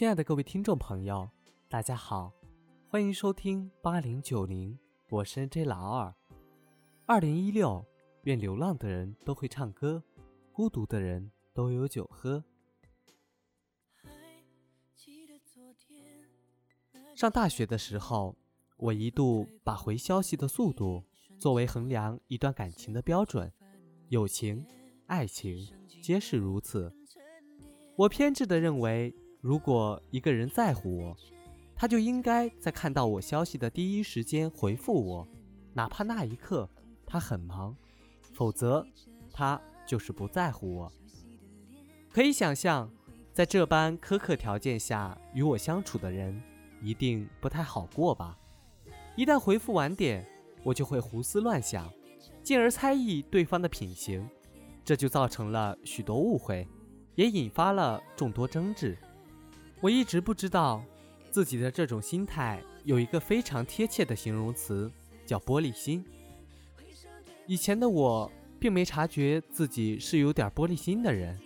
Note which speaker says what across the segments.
Speaker 1: 亲爱的各位听众朋友，大家好，欢迎收听八零九零，我是 J 老二。二零一六，愿流浪的人都会唱歌，孤独的人都有酒喝。上大学的时候，我一度把回消息的速度作为衡量一段感情的标准，友情、爱情皆是如此。我偏执地认为，如果一个人在乎我，他就应该在看到我消息的第一时间回复我，哪怕那一刻他很忙，否则他就是不在乎我。可以想象，在这般苛刻条件下与我相处的人，一定不太好过吧？一旦回复晚点，我就会胡思乱想，进而猜疑对方的品行，这就造成了许多误会。也引发了众多争执。我一直不知道自己的这种心态有一个非常贴切的形容词，叫玻璃心。以前的我并没察觉自己是有点玻璃心的人，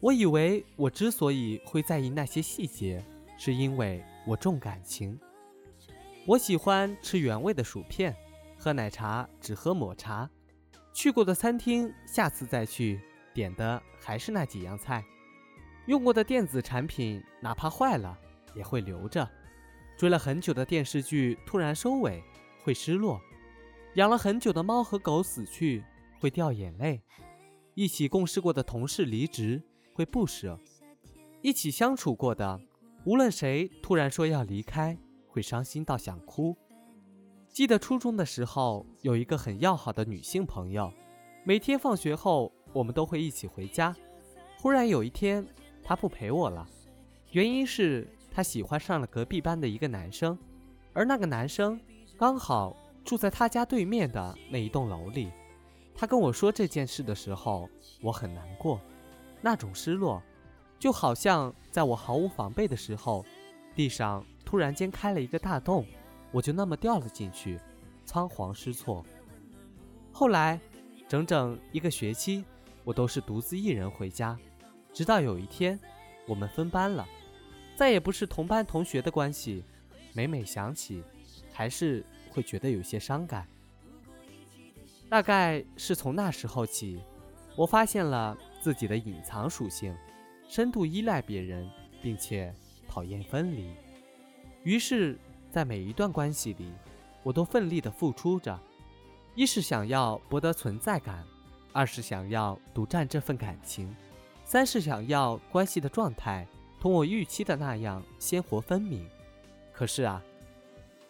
Speaker 1: 我以为我之所以会在意那些细节，是因为我重感情。我喜欢吃原味的薯片，喝奶茶只喝抹茶，去过的餐厅下次再去。点的还是那几样菜，用过的电子产品哪怕坏了也会留着。追了很久的电视剧突然收尾会失落，养了很久的猫和狗死去会掉眼泪，一起共事过的同事离职会不舍，一起相处过的无论谁突然说要离开会伤心到想哭。记得初中的时候有一个很要好的女性朋友，每天放学后。我们都会一起回家。忽然有一天，他不陪我了，原因是他喜欢上了隔壁班的一个男生，而那个男生刚好住在他家对面的那一栋楼里。他跟我说这件事的时候，我很难过，那种失落，就好像在我毫无防备的时候，地上突然间开了一个大洞，我就那么掉了进去，仓皇失措。后来，整整一个学期。我都是独自一人回家，直到有一天，我们分班了，再也不是同班同学的关系。每每想起，还是会觉得有些伤感。大概是从那时候起，我发现了自己的隐藏属性，深度依赖别人，并且讨厌分离。于是，在每一段关系里，我都奋力地付出着，一是想要博得存在感。二是想要独占这份感情，三是想要关系的状态同我预期的那样鲜活分明。可是啊，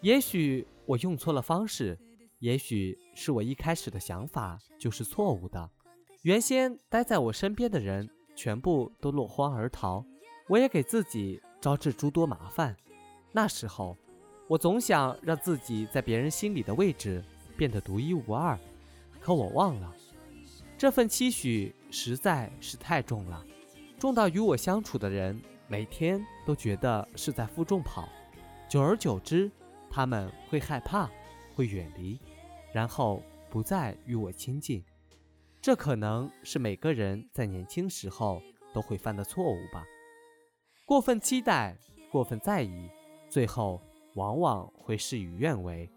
Speaker 1: 也许我用错了方式，也许是我一开始的想法就是错误的。原先待在我身边的人全部都落荒而逃，我也给自己招致诸多麻烦。那时候，我总想让自己在别人心里的位置变得独一无二，可我忘了。这份期许实在是太重了，重到与我相处的人每天都觉得是在负重跑，久而久之，他们会害怕，会远离，然后不再与我亲近。这可能是每个人在年轻时候都会犯的错误吧。过分期待，过分在意，最后往往会事与愿违。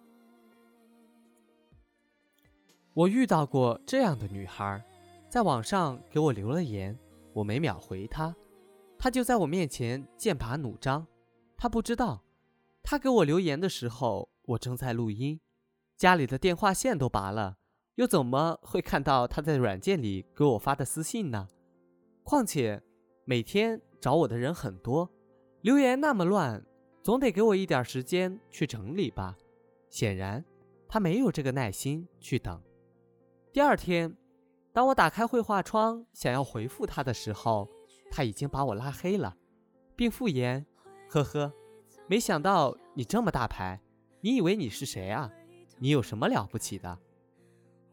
Speaker 1: 我遇到过这样的女孩，在网上给我留了言，我没秒回她，她就在我面前剑拔弩张。她不知道，她给我留言的时候，我正在录音，家里的电话线都拔了，又怎么会看到她在软件里给我发的私信呢？况且每天找我的人很多，留言那么乱，总得给我一点时间去整理吧。显然，她没有这个耐心去等。第二天，当我打开绘画窗想要回复他的时候，他已经把我拉黑了，并附言：“呵呵，没想到你这么大牌，你以为你是谁啊？你有什么了不起的？”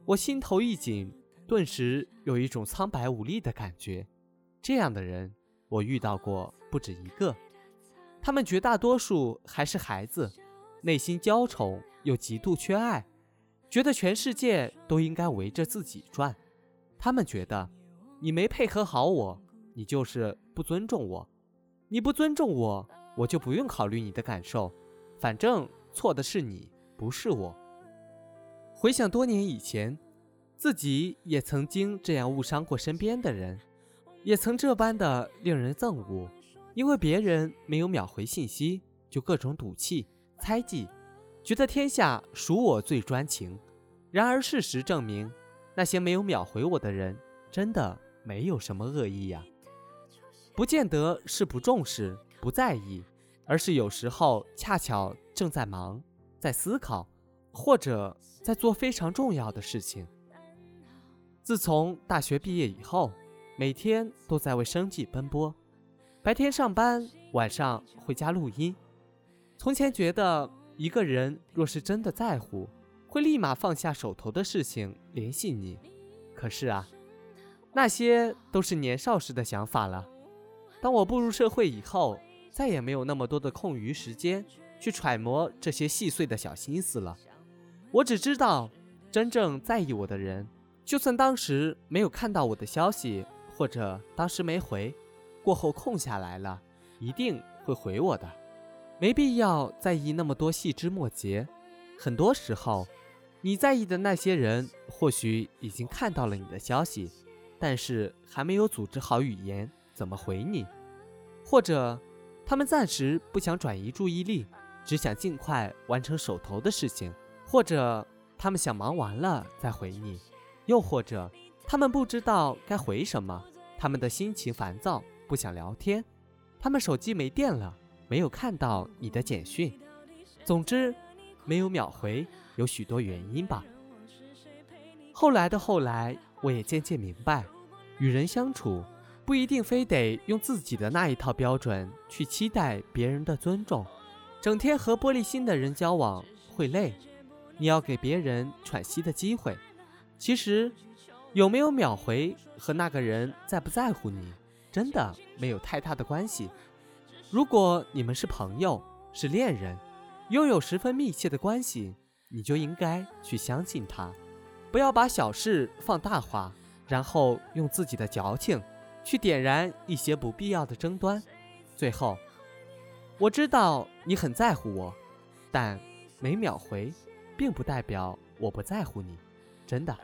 Speaker 1: 我心头一紧，顿时有一种苍白无力的感觉。这样的人，我遇到过不止一个，他们绝大多数还是孩子，内心娇宠又极度缺爱。觉得全世界都应该围着自己转，他们觉得你没配合好我，你就是不尊重我。你不尊重我，我就不用考虑你的感受，反正错的是你，不是我。回想多年以前，自己也曾经这样误伤过身边的人，也曾这般的令人憎恶，因为别人没有秒回信息，就各种赌气、猜忌，觉得天下属我最专情。然而事实证明，那些没有秒回我的人，真的没有什么恶意呀，不见得是不重视、不在意，而是有时候恰巧正在忙，在思考。或者在做非常重要的事情。自从大学毕业以后，每天都在为生计奔波，白天上班，晚上回家录音。从前觉得一个人若是真的在乎，会立马放下手头的事情联系你。可是啊，那些都是年少时的想法了。当我步入社会以后，再也没有那么多的空余时间去揣摩这些细碎的小心思了。我只知道，真正在意我的人，就算当时没有看到我的消息，或者当时没回，过后空下来了，一定会回我的。没必要在意那么多细枝末节。很多时候，你在意的那些人，或许已经看到了你的消息，但是还没有组织好语言怎么回你，或者他们暂时不想转移注意力，只想尽快完成手头的事情。或者他们想忙完了再回你，又或者他们不知道该回什么，他们的心情烦躁，不想聊天，他们手机没电了，没有看到你的简讯。总之，没有秒回有许多原因吧。后来的后来，我也渐渐明白，与人相处不一定非得用自己的那一套标准去期待别人的尊重，整天和玻璃心的人交往会累。你要给别人喘息的机会。其实，有没有秒回和那个人在不在乎你，真的没有太大的关系。如果你们是朋友，是恋人，拥有十分密切的关系，你就应该去相信他，不要把小事放大化，然后用自己的矫情去点燃一些不必要的争端。最后，我知道你很在乎我，但没秒回。并不代表我不在乎你，真的。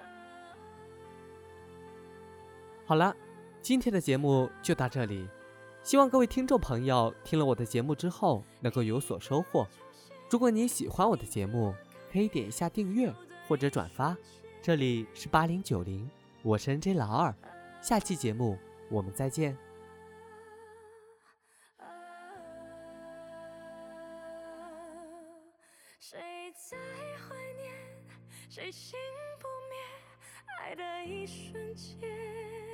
Speaker 1: 好了，今天的节目就到这里，希望各位听众朋友听了我的节目之后能够有所收获。如果你喜欢我的节目，可以点一下订阅或者转发。这里是八零九零，我是 N J 老二，下期节目我们再见。谁心不灭，爱的一瞬间。